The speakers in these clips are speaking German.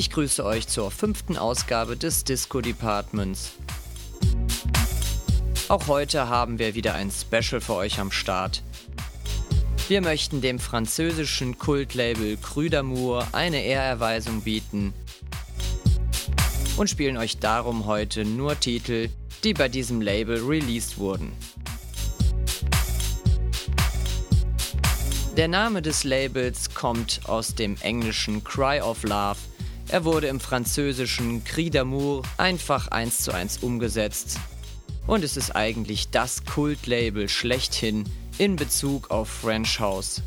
Ich grüße euch zur fünften Ausgabe des Disco Departments. Auch heute haben wir wieder ein Special für euch am Start. Wir möchten dem französischen Kultlabel Cru d'Amour eine Ehrerweisung bieten und spielen euch darum heute nur Titel, die bei diesem Label released wurden. Der Name des Labels kommt aus dem englischen Cry of Love. Er wurde im französischen Cri d'amour einfach eins zu eins umgesetzt. Und es ist eigentlich das Kultlabel schlechthin in Bezug auf French House.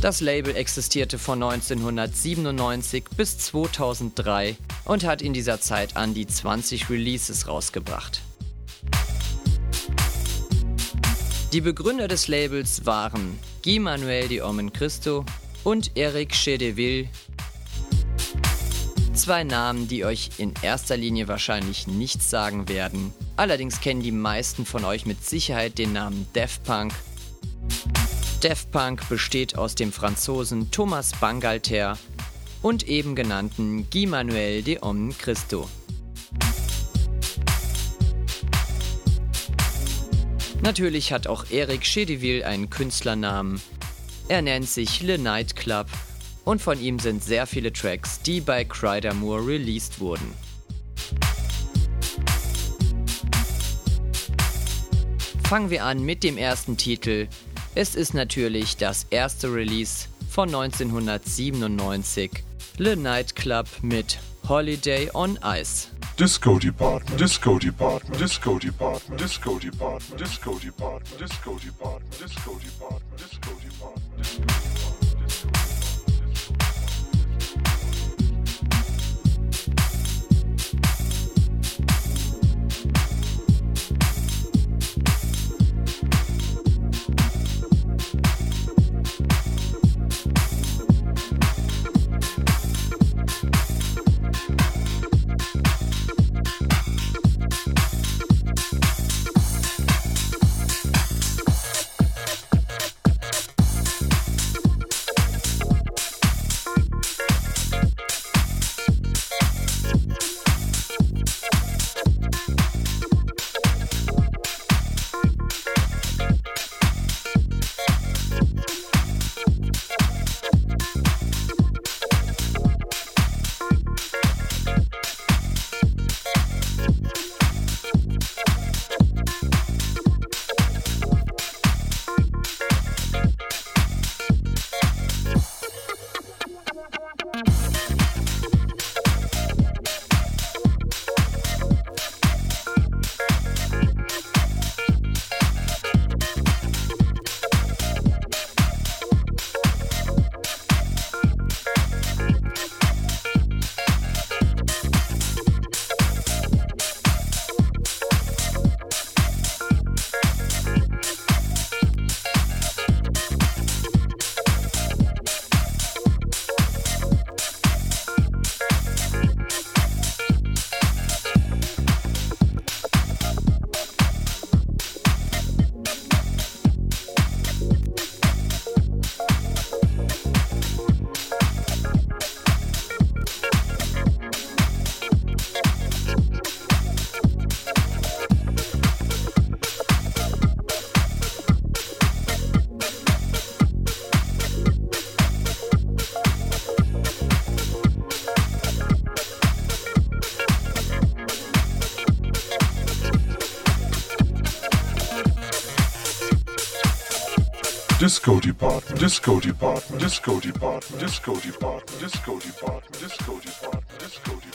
Das Label existierte von 1997 bis 2003 und hat in dieser Zeit an die 20 Releases rausgebracht. Die Begründer des Labels waren Guy Manuel de Omen Christo und Eric Chedeville. Zwei Namen, die euch in erster Linie wahrscheinlich nichts sagen werden. Allerdings kennen die meisten von euch mit Sicherheit den Namen Daft Punk. Daft Punk besteht aus dem Franzosen Thomas Bangalter und eben genannten Guy Manuel de Omen Christo. Natürlich hat auch Eric Chedeville einen Künstlernamen. Er nennt sich Le Nightclub und von ihm sind sehr viele Tracks, die bei Cry d'Amour released wurden. Fangen wir an mit dem ersten Titel. Es ist natürlich das erste Release von 1997, Le Nightclub mit Holiday on Ice. Disco Department. Disco Department. Disco Department. Disco Department. Disco Department. Disco Department. Disco Department. Disco Department. Disco Department, Disco Department, Disco Department, Disco Department, Disco Department, Disco Department, Disco Department,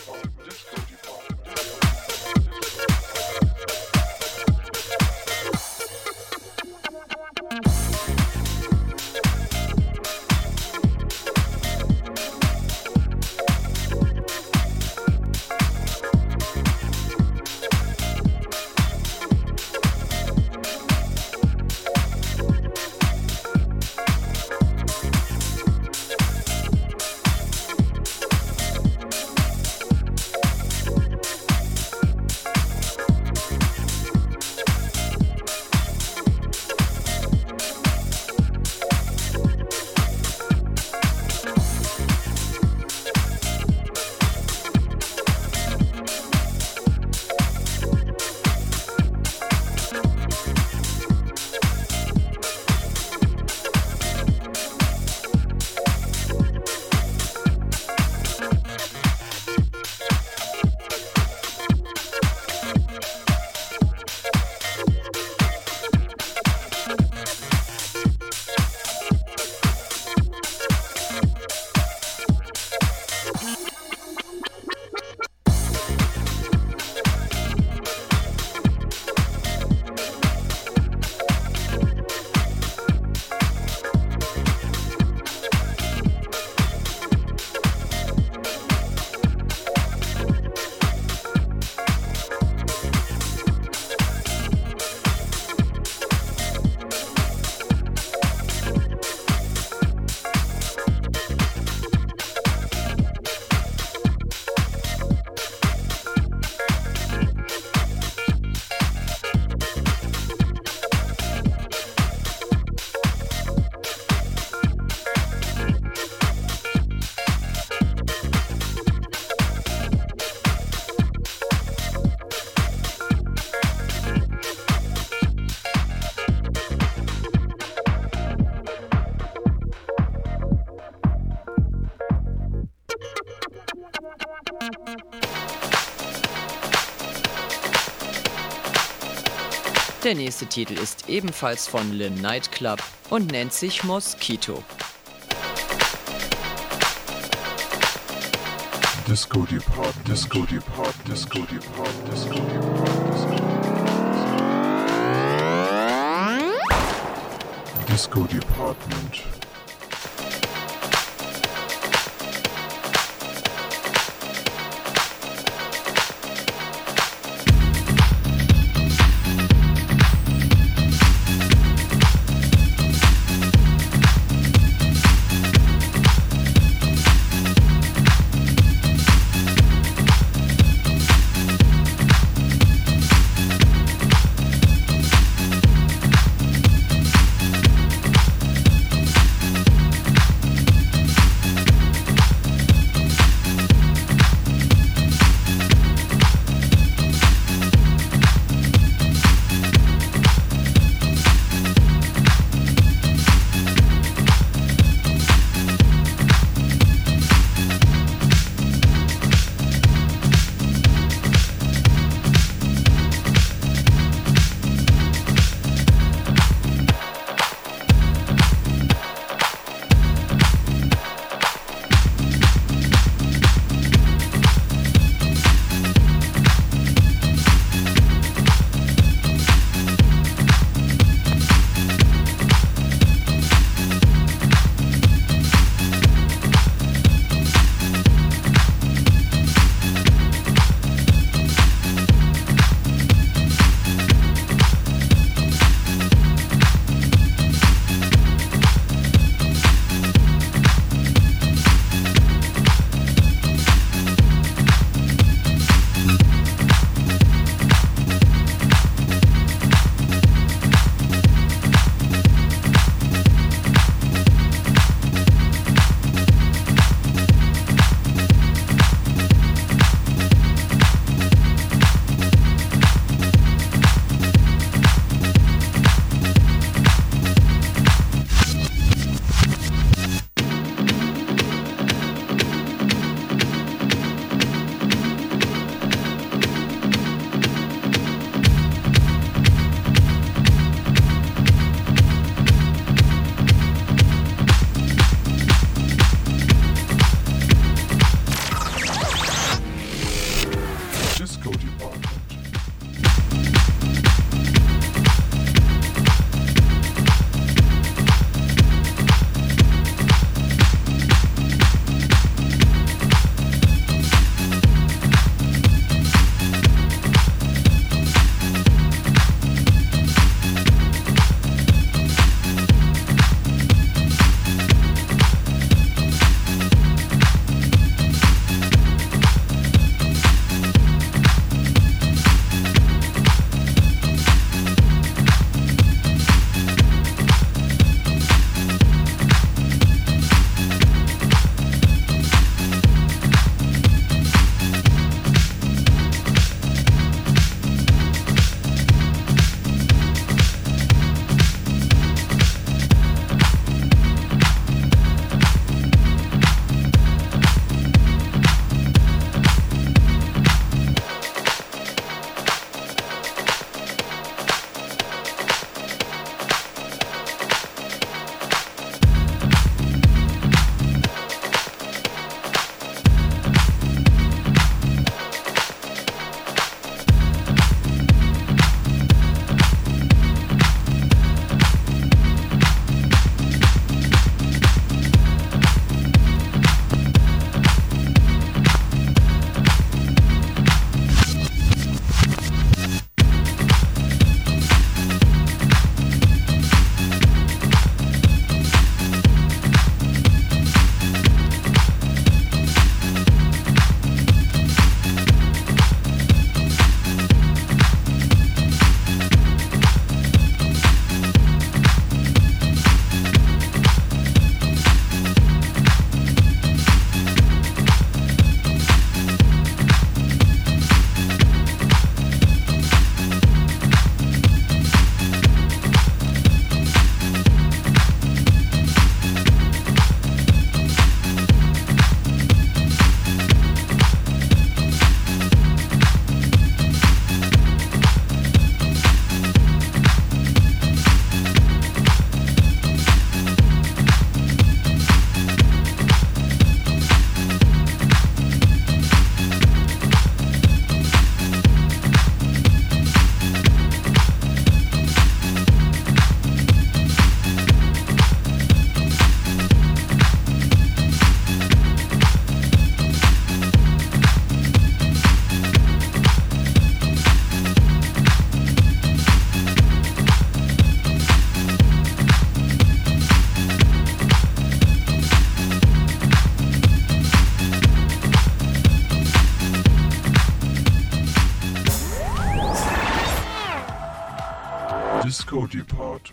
Der nächste Titel ist ebenfalls von Le Nightclub und nennt sich Mosquito. Disco Department, Disco Department, Disco Department, Disco Department, Disco Department. Disco Department.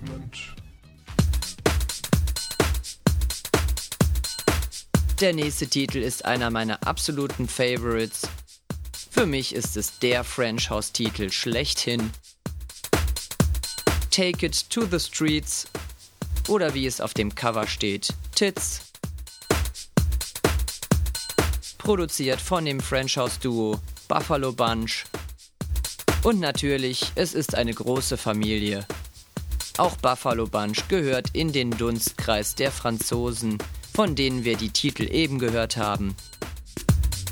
Department. Der nächste Titel ist einer meiner absoluten Favorites. Für mich ist es der French House Titel schlechthin. Take It to the Streets oder wie es auf dem Cover steht, Tits. Produziert von dem French House Duo Buffalo Bunch. Und natürlich, es ist eine große Familie. Auch Buffalo Bunch gehört in den Dunstkreis der Franzosen, von denen wir die Titel eben gehört haben.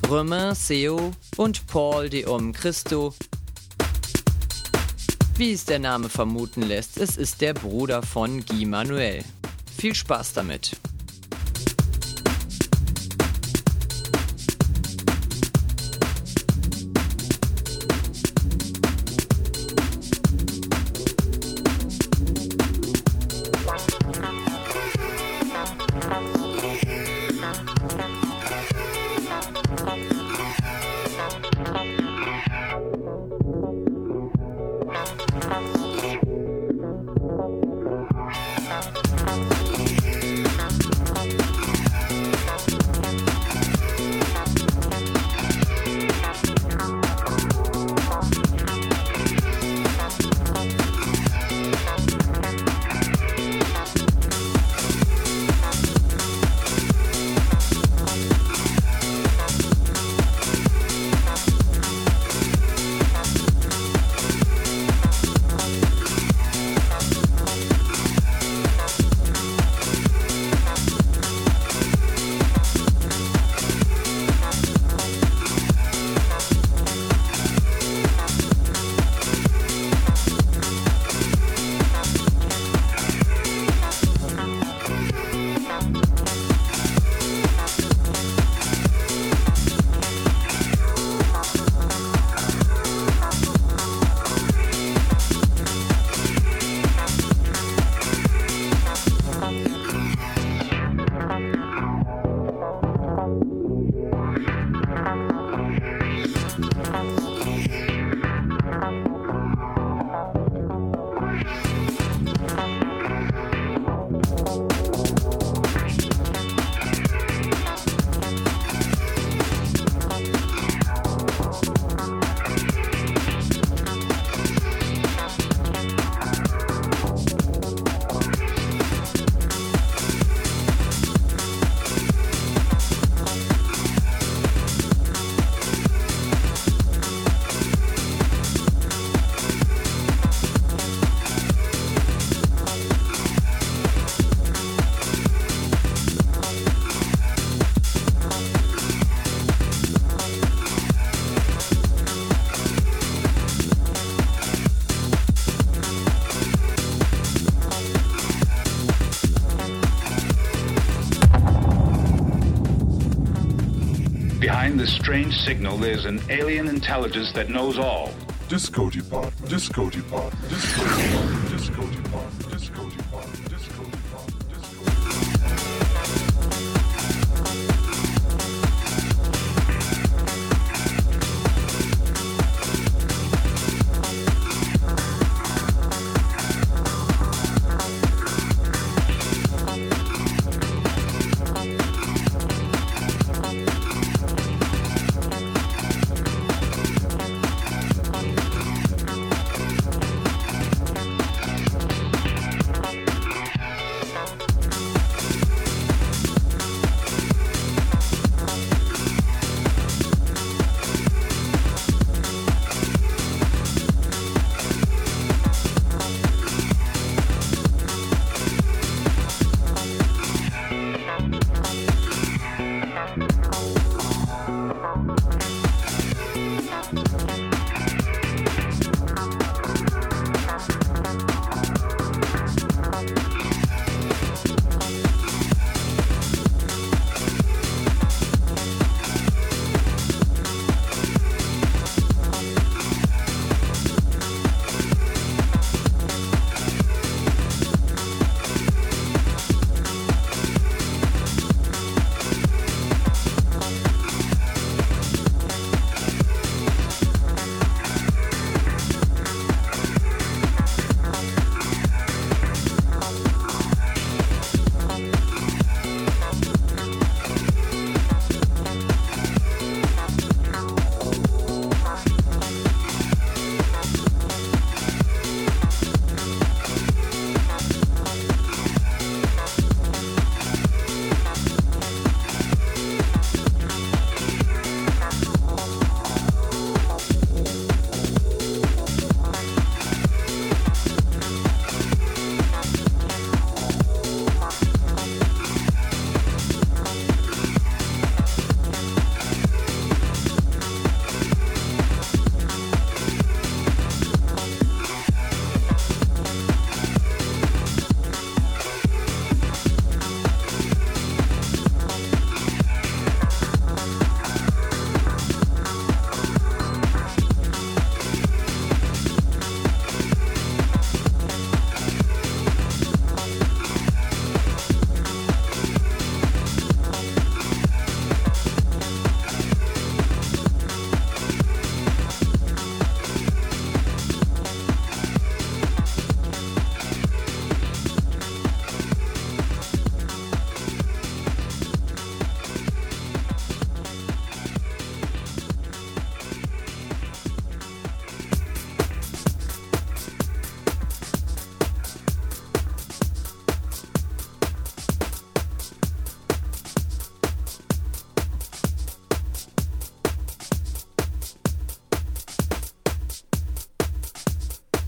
Romain Seo und Paul de Homme Christo. Wie es der Name vermuten lässt, es ist der Bruder von Guy Manuel. Viel Spaß damit! Bye. Strange signal, there's an alien intelligence that knows all. Disco Department. Disco Department. Disco Department. Disco Department.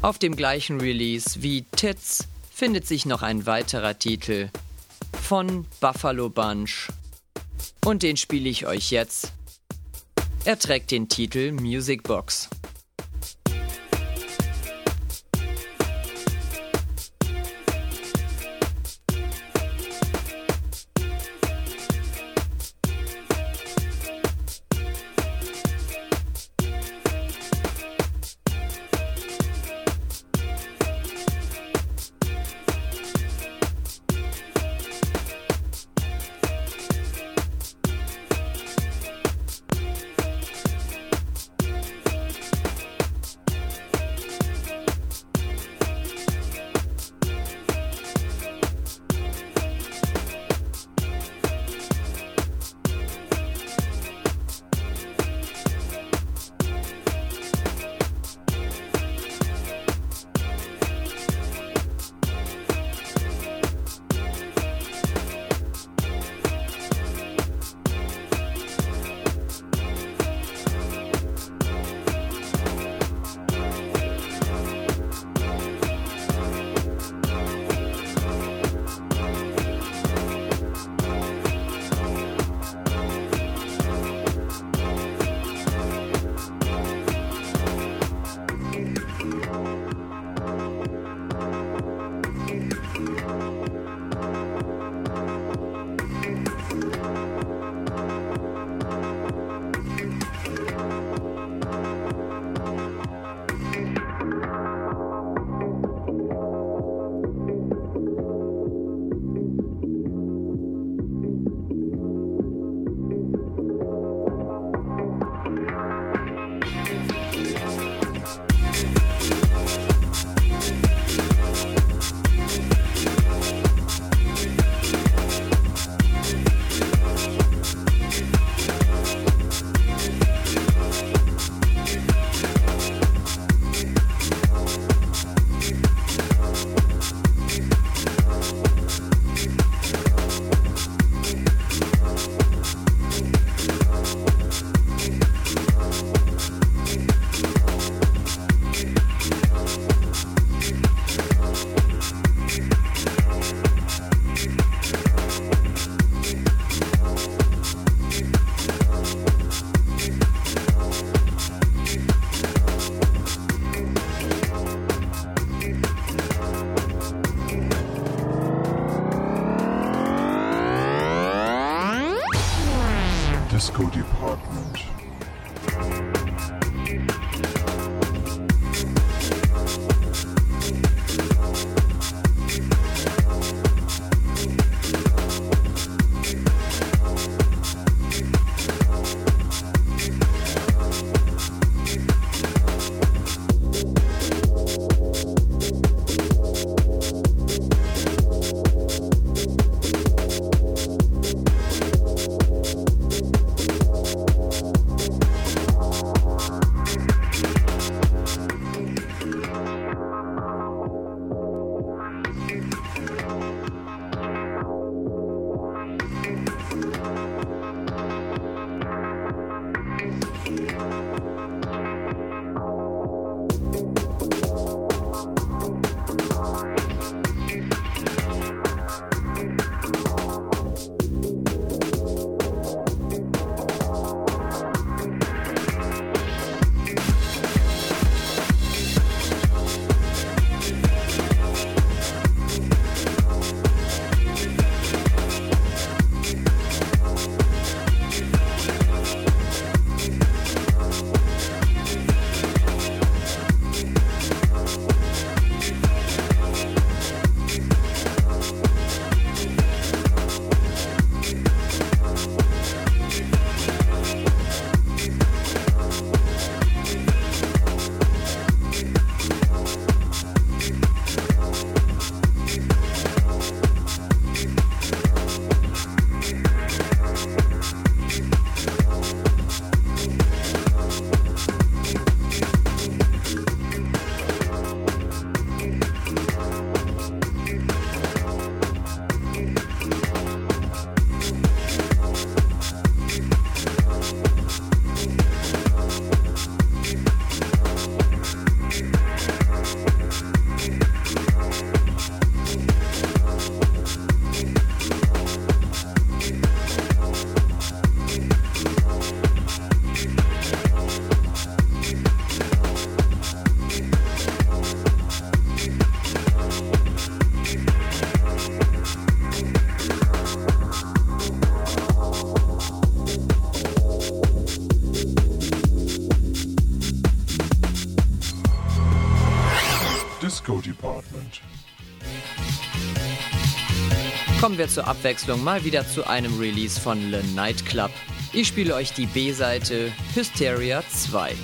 Auf dem gleichen Release wie Tits findet sich noch ein weiterer Titel von Buffalo Bunch. Und den spiele ich euch jetzt. Er trägt den Titel Music Box. Disco Department. Kommen wir zur Abwechslung mal wieder zu einem Release von Le Nightclub. Ich spiele euch die B-Seite Hysteria 2.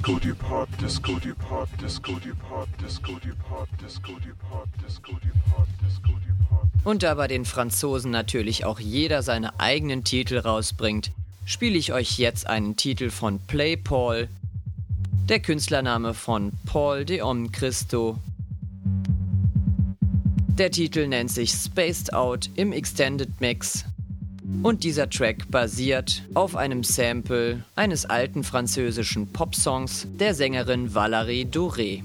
Disco Depart, Disco Depart, Disco Depart, Disco Depart, Disco Depart, Disco Depart, Disco Depart. Und da bei den Franzosen natürlich auch jeder seine eigenen Titel rausbringt, spiele ich euch jetzt einen Titel von Play Paul, der Künstlername von Paul de Christo. Der Titel nennt sich Spaced Out im Extended Mix und dieser Track basiert auf einem Sample eines alten französischen Popsongs der Sängerin Valérie Doré.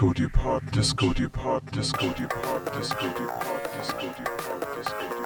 Disco Depart, Disco Depart, Disco Depart, Disco Depart, Disco Depart, Disco Depart.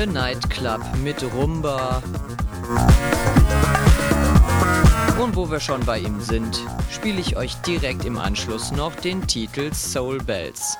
Das war Le Night Club mit Rumba. Und wo wir schon bei ihm sind, spiele ich euch direkt im Anschluss noch den Titel Soul Bells.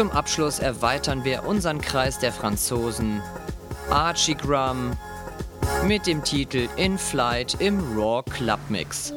Zum Abschluss erweitern wir unseren Kreis der Franzosen Archie Grum mit dem Titel In Flight im Raw Club Mix.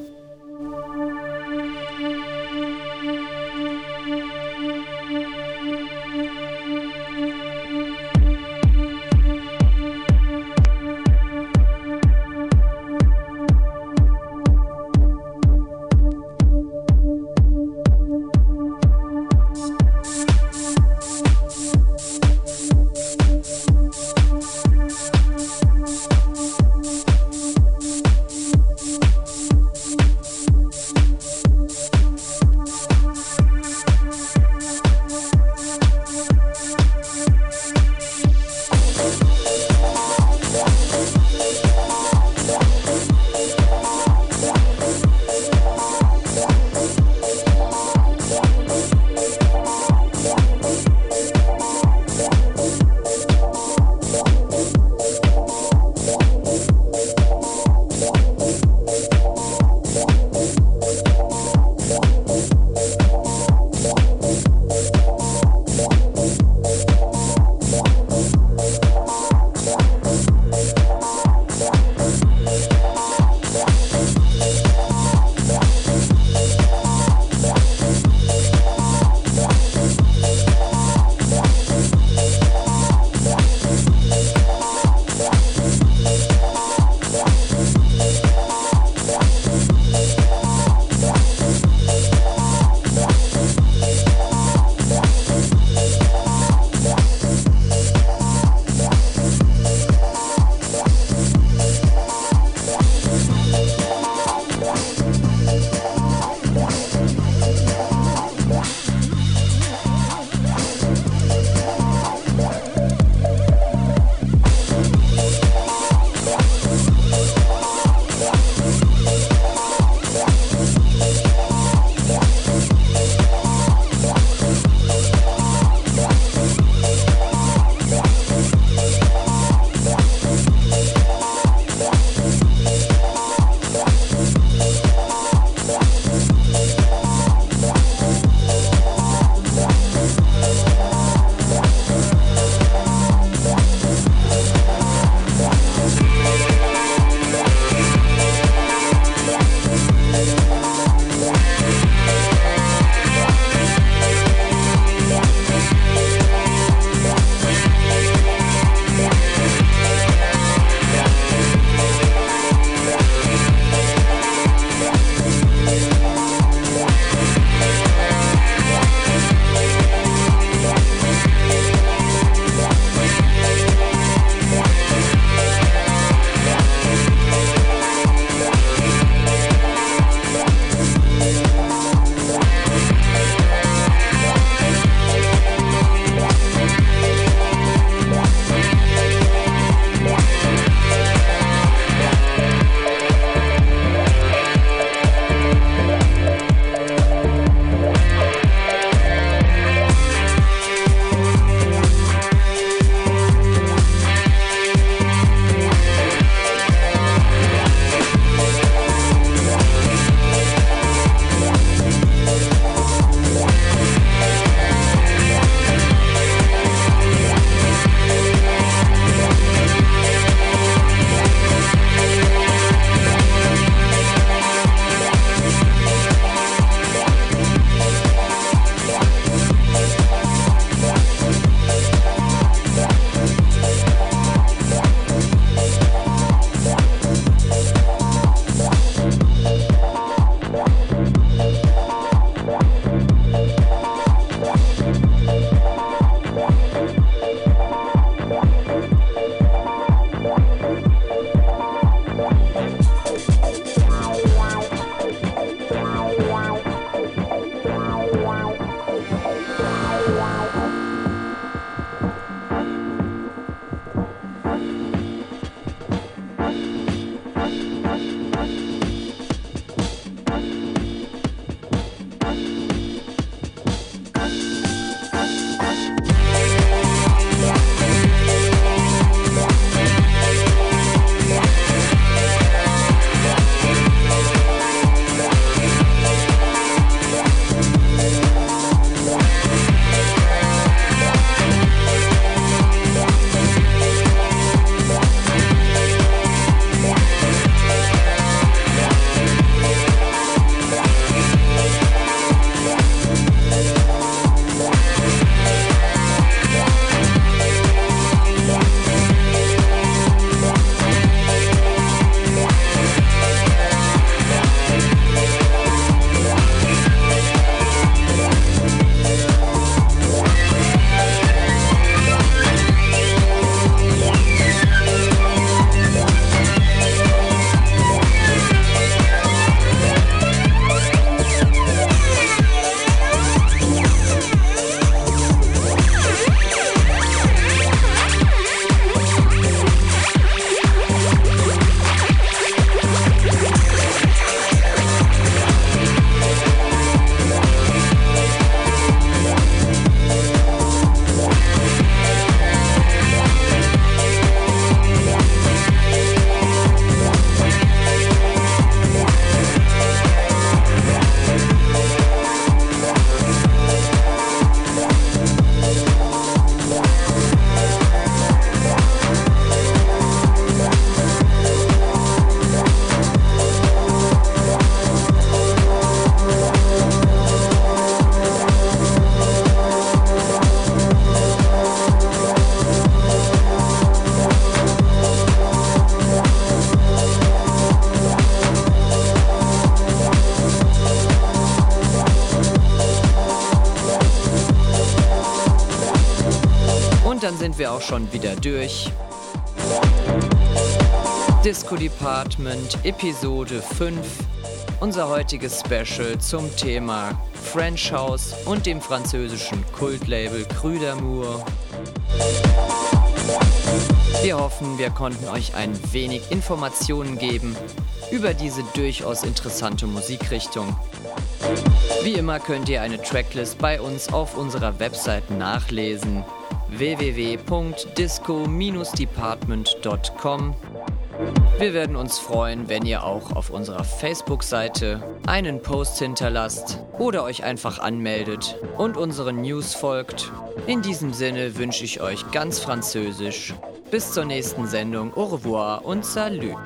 Sind wir auch schon wieder durch. Disco Department Episode 5. Unser heutiges Special zum Thema French House und dem französischen Kultlabel d'Amour. Wir hoffen, wir konnten euch ein wenig Informationen geben über diese durchaus interessante Musikrichtung. Wie immer könnt ihr eine Tracklist bei uns auf unserer Website nachlesen www.disco-department.com. Wir werden uns freuen, wenn ihr auch auf unserer Facebook-Seite einen Post hinterlasst oder euch einfach anmeldet und unseren News folgt. In diesem Sinne wünsche ich euch ganz französisch. Bis zur nächsten Sendung. Au revoir und salut.